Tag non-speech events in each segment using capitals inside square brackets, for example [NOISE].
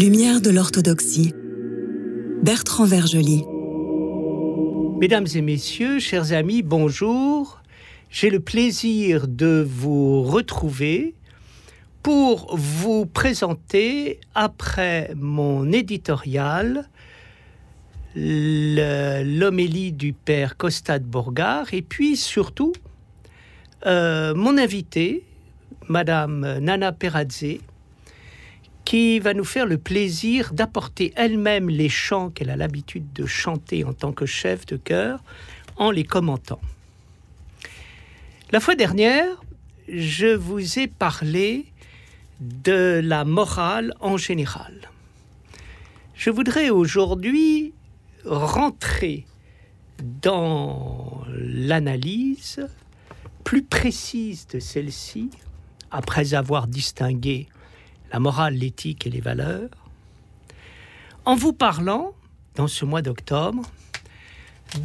Lumière de l'orthodoxie. Bertrand Vergely. Mesdames et messieurs, chers amis, bonjour. J'ai le plaisir de vous retrouver pour vous présenter, après mon éditorial, l'homélie du père Costa de et puis surtout euh, mon invité, Madame Nana Peradze, qui va nous faire le plaisir d'apporter elle-même les chants qu'elle a l'habitude de chanter en tant que chef de chœur en les commentant. La fois dernière, je vous ai parlé de la morale en général. Je voudrais aujourd'hui rentrer dans l'analyse plus précise de celle-ci, après avoir distingué la morale, l'éthique et les valeurs, en vous parlant, dans ce mois d'octobre,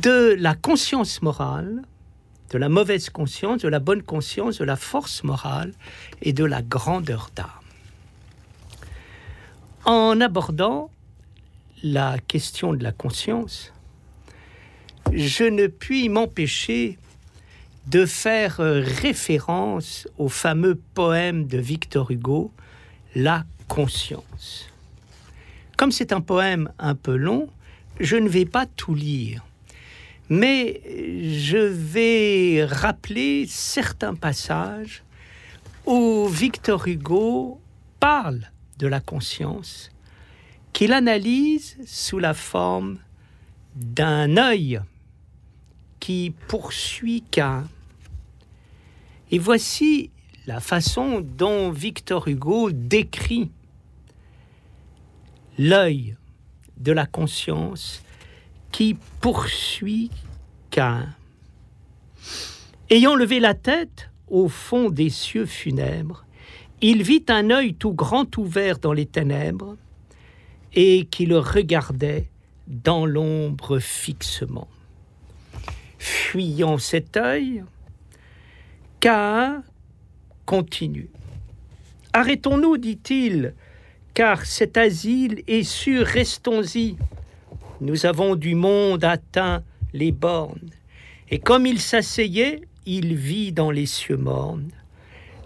de la conscience morale, de la mauvaise conscience, de la bonne conscience, de la force morale et de la grandeur d'âme. En abordant la question de la conscience, je ne puis m'empêcher de faire référence au fameux poème de Victor Hugo, La conscience. Comme c'est un poème un peu long, je ne vais pas tout lire mais je vais rappeler certains passages où Victor Hugo parle de la conscience, qu'il analyse sous la forme d'un œil qui poursuit qu'un. Et voici la façon dont Victor Hugo décrit l'œil de la conscience qui poursuit Cain. Ayant levé la tête au fond des cieux funèbres, il vit un œil tout grand ouvert dans les ténèbres et qui le regardait dans l'ombre fixement. Fuyant cet œil, Cain continue. Arrêtons-nous, dit-il, car cet asile est sûr, restons-y. Nous avons du monde atteint les bornes, et comme il s'asseyait, il vit dans les cieux mornes,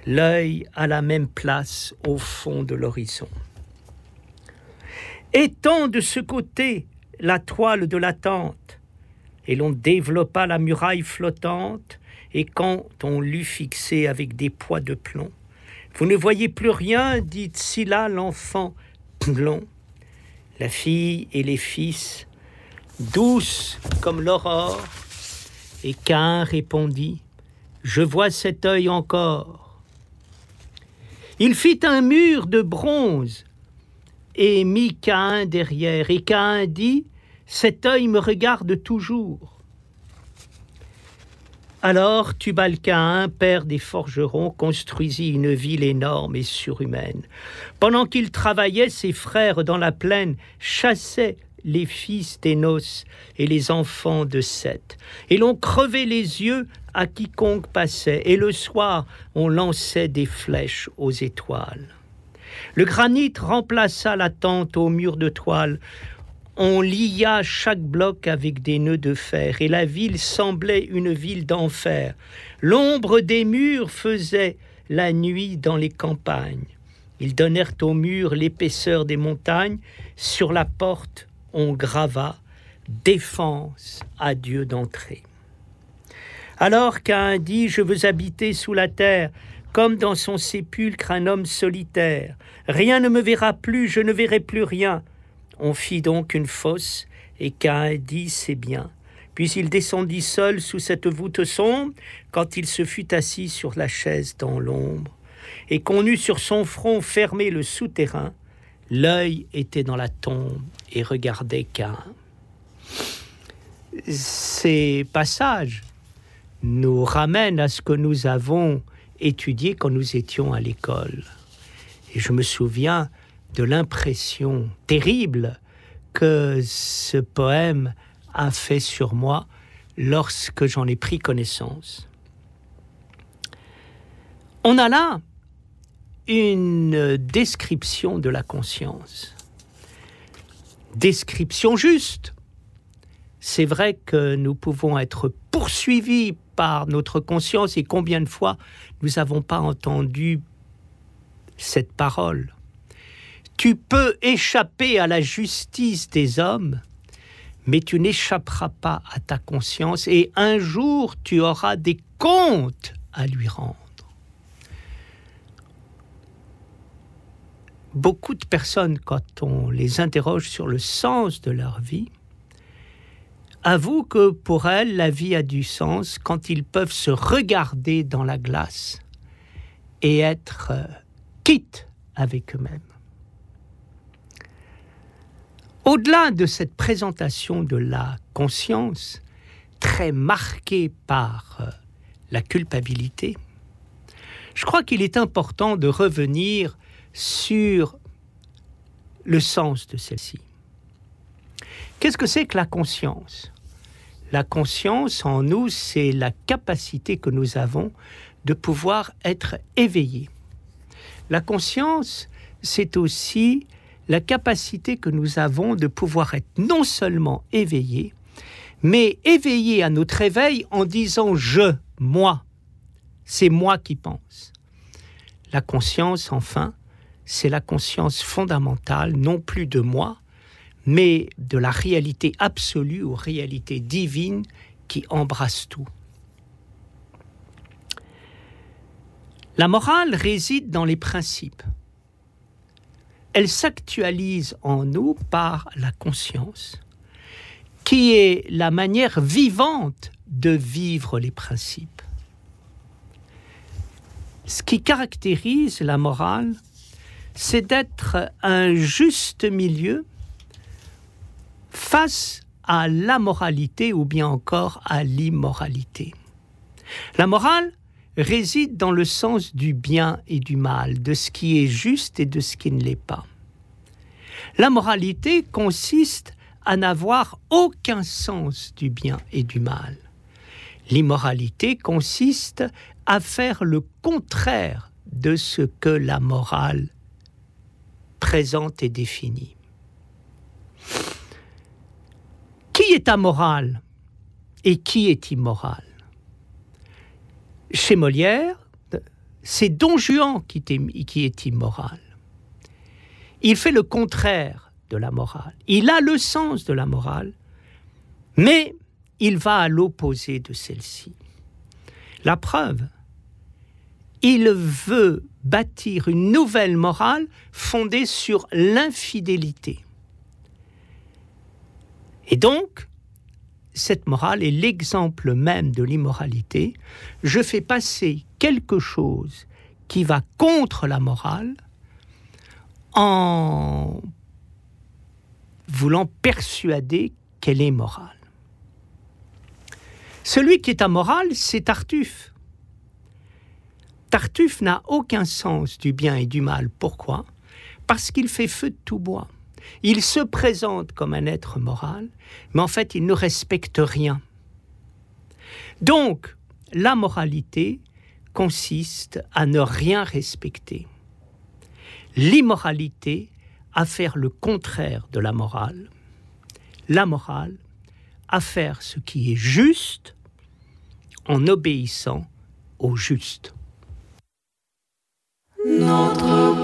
l'œil à la même place au fond de l'horizon. Étend de ce côté la toile de la tente, et l'on développa la muraille flottante, et quand on l'eut fixée avec des poids de plomb, vous ne voyez plus rien, dit là l'enfant blond la fille et les fils, douces comme l'aurore. Et Cain répondit, Je vois cet œil encore. Il fit un mur de bronze et mit Cain derrière. Et Cain dit, Cet œil me regarde toujours. Alors Tubal-Caïn, père des forgerons, construisit une ville énorme et surhumaine. Pendant qu'il travaillait, ses frères dans la plaine chassaient les fils d'Énos et les enfants de Seth. Et l'on crevait les yeux à quiconque passait, et le soir on lançait des flèches aux étoiles. Le granit remplaça la tente au mur de toile on lia chaque bloc avec des nœuds de fer, et la ville semblait une ville d'enfer. L'ombre des murs faisait la nuit dans les campagnes. Ils donnèrent aux murs l'épaisseur des montagnes. Sur la porte, on grava défense à Dieu d'entrer. Alors qu'un dit Je veux habiter sous la terre, comme dans son sépulcre un homme solitaire. Rien ne me verra plus, je ne verrai plus rien. On fit donc une fosse, et Cain dit C'est bien. Puis il descendit seul sous cette voûte sombre, quand il se fut assis sur la chaise dans l'ombre, et qu'on eut sur son front fermé le souterrain, l'œil était dans la tombe et regardait Cain. Ces passages nous ramènent à ce que nous avons étudié quand nous étions à l'école. Et je me souviens de l'impression terrible que ce poème a fait sur moi lorsque j'en ai pris connaissance. On a là une description de la conscience. Description juste. C'est vrai que nous pouvons être poursuivis par notre conscience et combien de fois nous n'avons pas entendu cette parole. Tu peux échapper à la justice des hommes, mais tu n'échapperas pas à ta conscience et un jour tu auras des comptes à lui rendre. Beaucoup de personnes, quand on les interroge sur le sens de leur vie, avouent que pour elles, la vie a du sens quand ils peuvent se regarder dans la glace et être euh, quittes avec eux-mêmes. Au-delà de cette présentation de la conscience, très marquée par euh, la culpabilité, je crois qu'il est important de revenir sur le sens de celle-ci. Qu'est-ce que c'est que la conscience? La conscience en nous, c'est la capacité que nous avons de pouvoir être éveillés. La conscience, c'est aussi la capacité que nous avons de pouvoir être non seulement éveillés, mais éveillés à notre éveil en disant je, moi, c'est moi qui pense. La conscience, enfin, c'est la conscience fondamentale, non plus de moi, mais de la réalité absolue ou réalité divine qui embrasse tout. La morale réside dans les principes. Elle s'actualise en nous par la conscience, qui est la manière vivante de vivre les principes. Ce qui caractérise la morale, c'est d'être un juste milieu face à la moralité ou bien encore à l'immoralité. La morale réside dans le sens du bien et du mal, de ce qui est juste et de ce qui ne l'est pas. La moralité consiste à n'avoir aucun sens du bien et du mal. L'immoralité consiste à faire le contraire de ce que la morale présente et définit. Qui est amoral et qui est immoral? Chez Molière, c'est Don Juan qui est, immoral. Il fait le contraire de la morale. Il a le sens de la morale, mais il va à l'opposé de celle-ci. La preuve, il veut bâtir une nouvelle morale fondée sur l'infidélité. Et donc, cette morale est l'exemple même de l'immoralité. Je fais passer quelque chose qui va contre la morale en voulant persuader qu'elle est morale. Celui qui est amoral, c'est Tartuffe. Tartuffe n'a aucun sens du bien et du mal. Pourquoi? Parce qu'il fait feu de tout bois. Il se présente comme un être moral, mais en fait, il ne respecte rien. Donc, la moralité consiste à ne rien respecter. L'immoralité à faire le contraire de la morale. La morale à faire ce qui est juste en obéissant au juste. Notre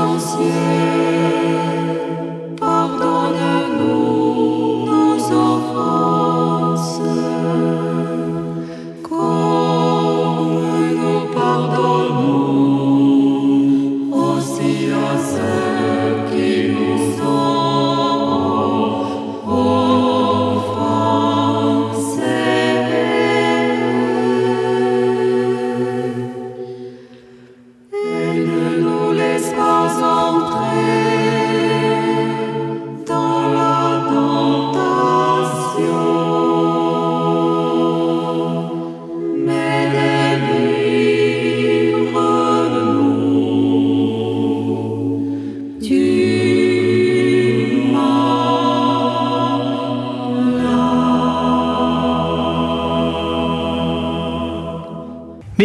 substantiel.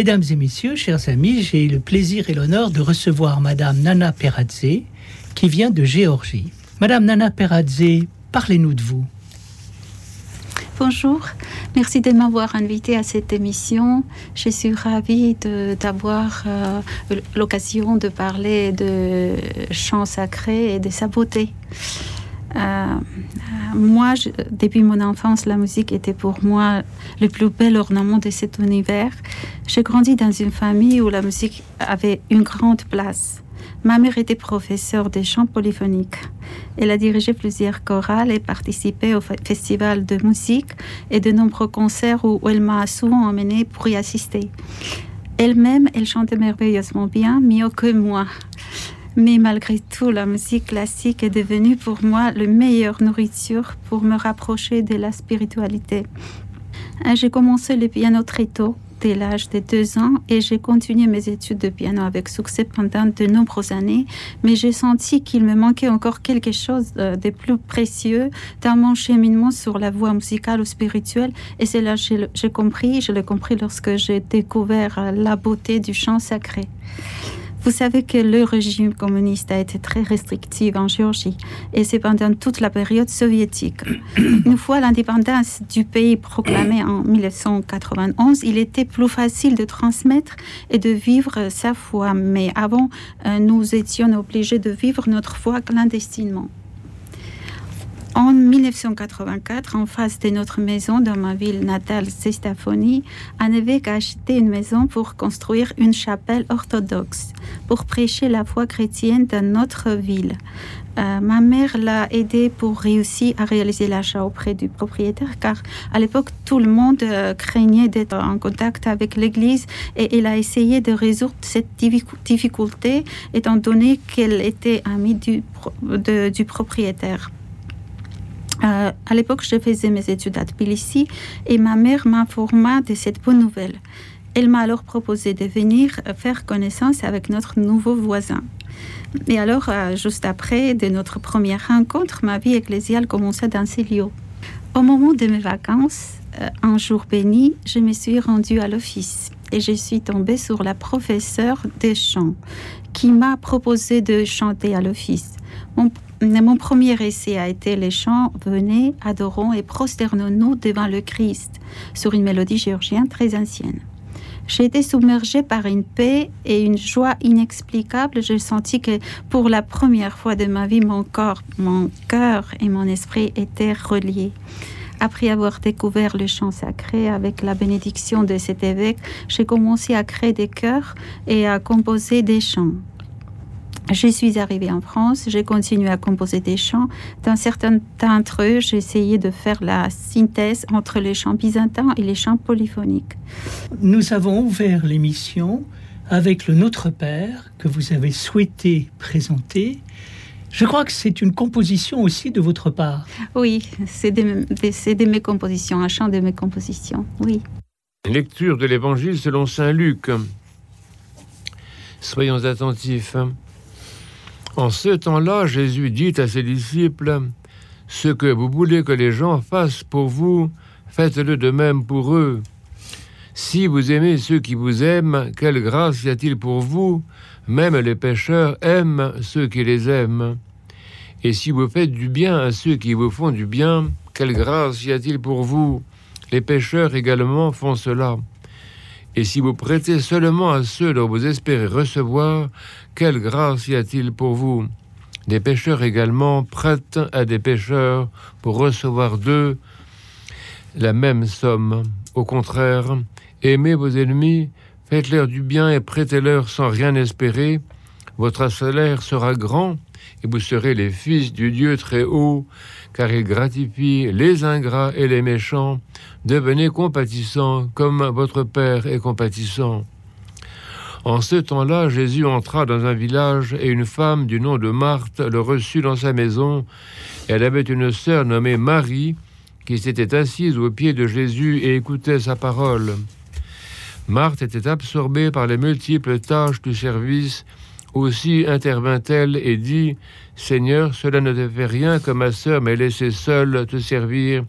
Mesdames et messieurs, chers amis, j'ai le plaisir et l'honneur de recevoir Madame Nana Peradze, qui vient de Géorgie. Madame Nana Peradze, parlez-nous de vous. Bonjour, merci de m'avoir invité à cette émission. Je suis ravie d'avoir euh, l'occasion de parler de chants sacrés et de sa beauté. Euh, moi, je, depuis mon enfance, la musique était pour moi le plus bel ornement de cet univers. J'ai grandi dans une famille où la musique avait une grande place. Ma mère était professeure de chant polyphonique. Elle a dirigé plusieurs chorales et participé au festival de musique et de nombreux concerts où elle m'a souvent emmenée pour y assister. Elle-même, elle chantait merveilleusement bien, mieux que moi. Mais malgré tout, la musique classique est devenue pour moi le meilleure nourriture pour me rapprocher de la spiritualité. J'ai commencé le piano très tôt dès l'âge de deux ans et j'ai continué mes études de piano avec succès pendant de nombreuses années, mais j'ai senti qu'il me manquait encore quelque chose de plus précieux dans mon cheminement sur la voie musicale ou spirituelle et c'est là que j'ai compris, je l'ai compris lorsque j'ai découvert la beauté du chant sacré. Vous savez que le régime communiste a été très restrictif en Géorgie et c'est pendant toute la période soviétique. [COUGHS] Une fois l'indépendance du pays proclamée en 1991, il était plus facile de transmettre et de vivre sa foi. Mais avant, euh, nous étions obligés de vivre notre foi clandestinement. En 1984, en face de notre maison dans ma ville natale, Sestafoni, un évêque a acheté une maison pour construire une chapelle orthodoxe, pour prêcher la foi chrétienne dans notre ville. Euh, ma mère l'a aidé pour réussir à réaliser l'achat auprès du propriétaire, car à l'époque, tout le monde euh, craignait d'être en contact avec l'Église et elle a essayé de résoudre cette difficulté, étant donné qu'elle était amie du propriétaire. Euh, à l'époque, je faisais mes études à Tbilissi et ma mère m'informa de cette bonne nouvelle. Elle m'a alors proposé de venir faire connaissance avec notre nouveau voisin. Et alors, euh, juste après de notre première rencontre, ma vie ecclésiale commença dans ces lieux. Au moment de mes vacances, euh, un jour béni, je me suis rendue à l'office et je suis tombée sur la professeure des chants qui m'a proposé de chanter à l'office. Mon premier essai a été les chants Venez, adorons et prosternons-nous devant le Christ sur une mélodie géorgienne très ancienne. J'ai été submergée par une paix et une joie inexplicable. J'ai senti que pour la première fois de ma vie, mon corps, mon cœur et mon esprit étaient reliés. Après avoir découvert le chant sacré avec la bénédiction de cet évêque, j'ai commencé à créer des chœurs et à composer des chants. Je suis arrivée en France, j'ai continué à composer des chants. Dans certains d'entre eux, j'ai essayé de faire la synthèse entre les chants byzantins et les chants polyphoniques. Nous avons ouvert l'émission avec le Notre Père que vous avez souhaité présenter. Je crois que c'est une composition aussi de votre part. Oui, c'est de, de, mes compositions, un chant de mes compositions, oui. Lecture de l'Évangile selon Saint Luc. Soyons attentifs. En ce temps-là, Jésus dit à ses disciples, Ce que vous voulez que les gens fassent pour vous, faites-le de même pour eux. Si vous aimez ceux qui vous aiment, quelle grâce y a-t-il pour vous? Même les pécheurs aiment ceux qui les aiment. Et si vous faites du bien à ceux qui vous font du bien, quelle grâce y a-t-il pour vous? Les pécheurs également font cela. Et si vous prêtez seulement à ceux dont vous espérez recevoir, quelle grâce y a-t-il pour vous? Des pécheurs également prêtent à des pécheurs pour recevoir d'eux la même somme. Au contraire, aimez vos ennemis, faites-leur du bien et prêtez-leur sans rien espérer. Votre salaire sera grand et vous serez les fils du Dieu très haut, car il gratifie les ingrats et les méchants. Devenez compatissants comme votre Père est compatissant. En ce temps-là, Jésus entra dans un village et une femme du nom de Marthe le reçut dans sa maison. Elle avait une sœur nommée Marie qui s'était assise aux pieds de Jésus et écoutait sa parole. Marthe était absorbée par les multiples tâches du service. Aussi intervint-elle et dit Seigneur, cela ne te fait rien que ma sœur m'ait laissé seule te servir.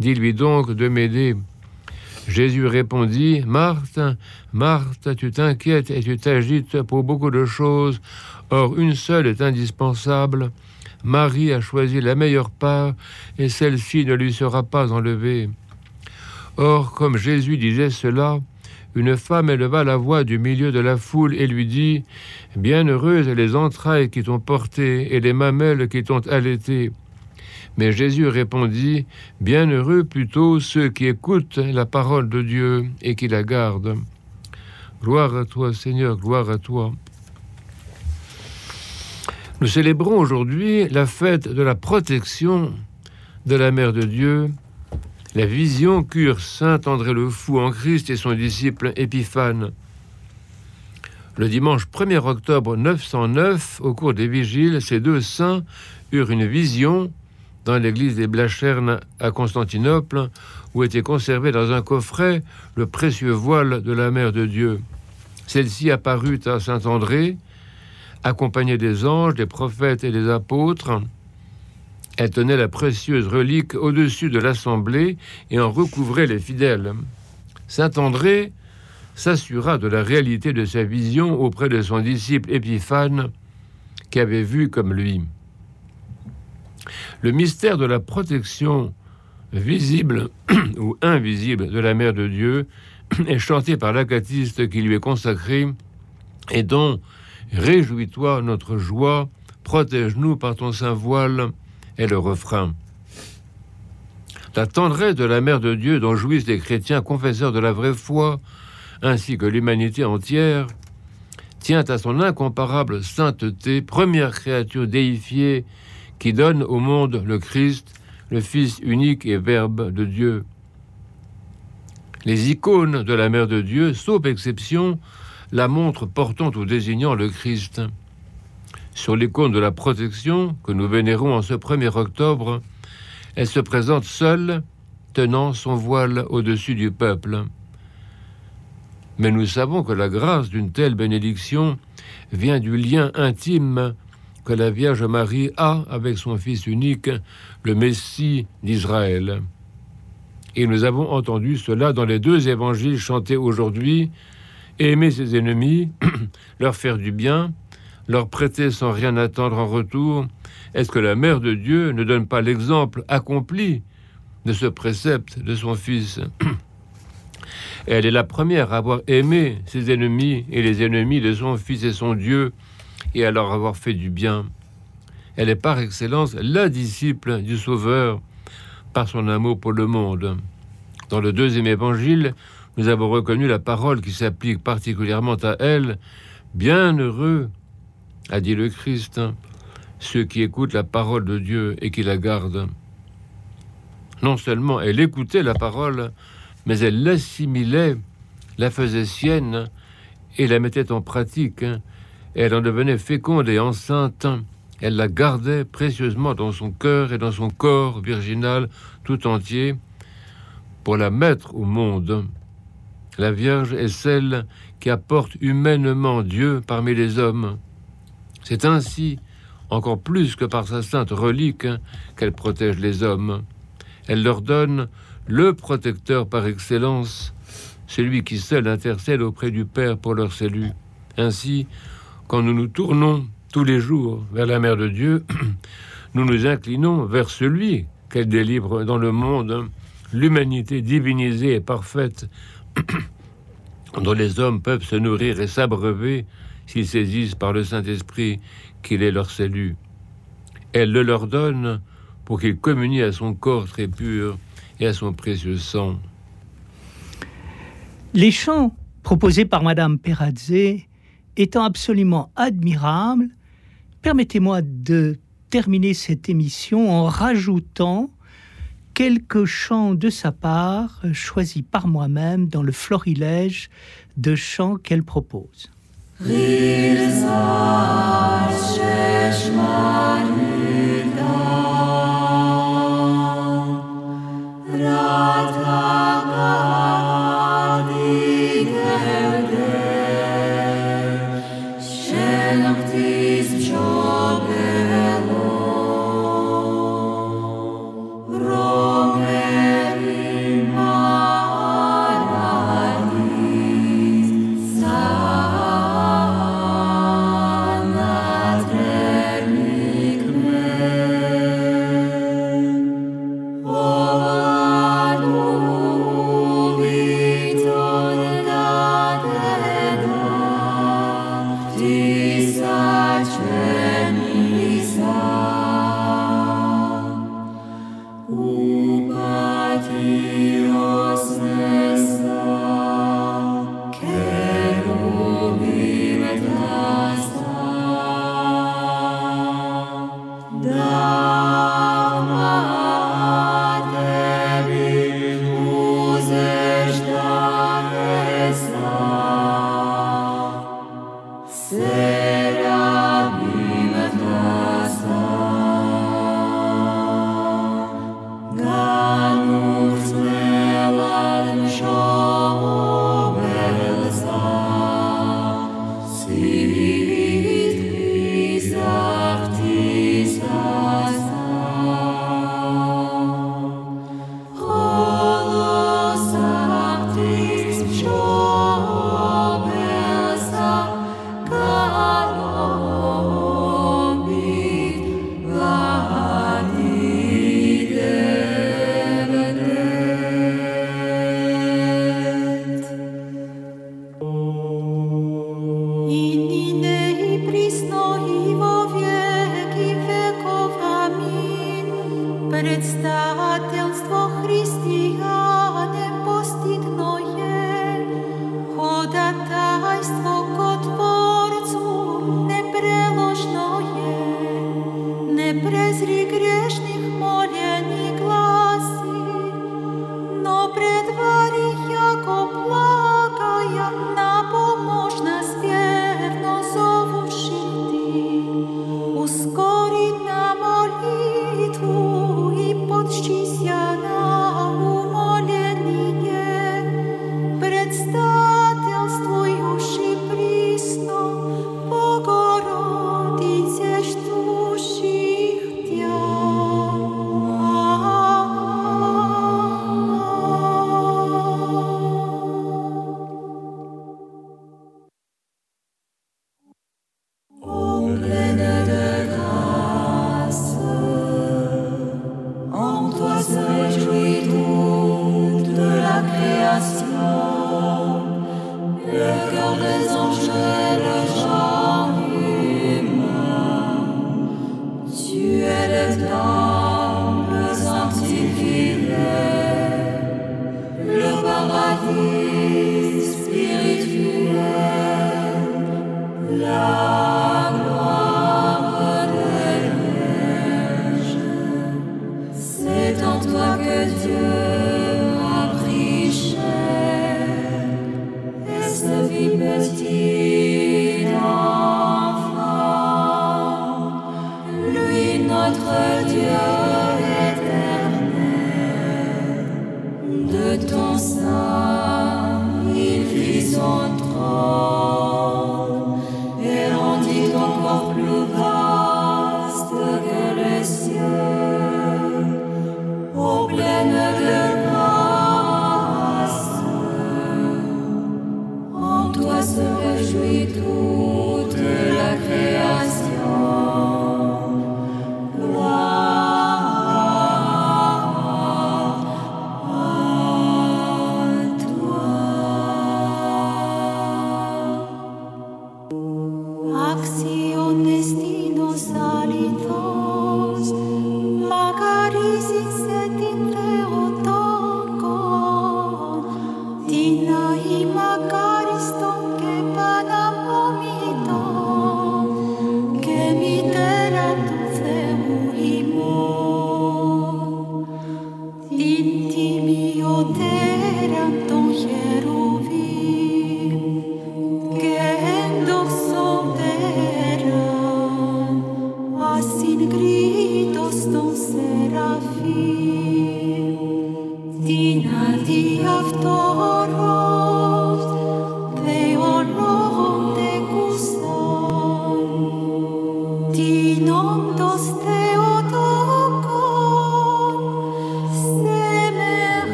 Dis-lui donc de m'aider. Jésus répondit, Marthe, Marthe, tu t'inquiètes et tu t'agites pour beaucoup de choses, or une seule est indispensable. Marie a choisi la meilleure part, et celle-ci ne lui sera pas enlevée. Or, comme Jésus disait cela, une femme éleva la voix du milieu de la foule et lui dit Bienheureuses les entrailles qui t'ont porté et les mamelles qui t'ont allaité. Mais Jésus répondit Bienheureux plutôt ceux qui écoutent la parole de Dieu et qui la gardent. Gloire à toi, Seigneur, gloire à toi. Nous célébrons aujourd'hui la fête de la protection de la Mère de Dieu la vision qu'eurent saint André le Fou en Christ et son disciple Épiphane. Le dimanche 1er octobre 909, au cours des vigiles, ces deux saints eurent une vision dans l'église des Blachernes à Constantinople, où était conservé dans un coffret le précieux voile de la Mère de Dieu. Celle-ci apparut à saint André, accompagnée des anges, des prophètes et des apôtres. Elle tenait la précieuse relique au-dessus de l'assemblée et en recouvrait les fidèles. Saint André s'assura de la réalité de sa vision auprès de son disciple Épiphane, qui avait vu comme lui. Le mystère de la protection visible [CLEARS THROAT] ou invisible de la Mère de Dieu [CLEARS THROAT] est chanté par l'acatiste qui lui est consacré et dont Réjouis-toi notre joie, protège-nous par ton saint voile est le refrain. La tendresse de la Mère de Dieu dont jouissent les chrétiens confesseurs de la vraie foi, ainsi que l'humanité entière, tient à son incomparable sainteté, première créature déifiée qui donne au monde le Christ, le Fils unique et Verbe de Dieu. Les icônes de la Mère de Dieu, sauf exception, la montrent portant ou désignant le Christ. Sur l'icône de la protection que nous vénérons en ce 1er octobre, elle se présente seule, tenant son voile au-dessus du peuple. Mais nous savons que la grâce d'une telle bénédiction vient du lien intime que la Vierge Marie a avec son Fils unique, le Messie d'Israël. Et nous avons entendu cela dans les deux évangiles chantés aujourd'hui. Aimer ses ennemis, [CLEARS THROAT] leur faire du bien, leur prêter sans rien attendre en retour Est-ce que la Mère de Dieu ne donne pas l'exemple accompli de ce précepte de son Fils [CLEARS THROAT] Elle est la première à avoir aimé ses ennemis et les ennemis de son Fils et son Dieu, et à leur avoir fait du bien. Elle est par excellence la disciple du Sauveur par son amour pour le monde. Dans le deuxième évangile, nous avons reconnu la parole qui s'applique particulièrement à elle. Bienheureux a dit le Christ, ceux qui écoutent la parole de Dieu et qui la gardent. Non seulement elle écoutait la parole, mais elle l'assimilait, la faisait sienne et la mettait en pratique. Elle en devenait féconde et enceinte. Elle la gardait précieusement dans son cœur et dans son corps virginal tout entier pour la mettre au monde. La Vierge est celle qui apporte humainement Dieu parmi les hommes. C'est ainsi, encore plus que par sa sainte relique, qu'elle protège les hommes. Elle leur donne le protecteur par excellence, celui qui seul intercède auprès du Père pour leur salut. Ainsi, quand nous nous tournons tous les jours vers la Mère de Dieu, [CLEARS THROAT] nous nous inclinons vers celui qu'elle délivre dans le monde, l'humanité divinisée et parfaite, [CLEARS THROAT] dont les hommes peuvent se nourrir et s'abreuver s'ils saisissent par le Saint-Esprit qu'il est leur salut. Elle le leur donne pour qu'ils communient à son corps très pur et à son précieux sang. Les chants proposés par Madame Perazze étant absolument admirables, permettez-moi de terminer cette émission en rajoutant quelques chants de sa part choisis par moi-même dans le florilège de chants qu'elle propose. ne prezri grešnih moj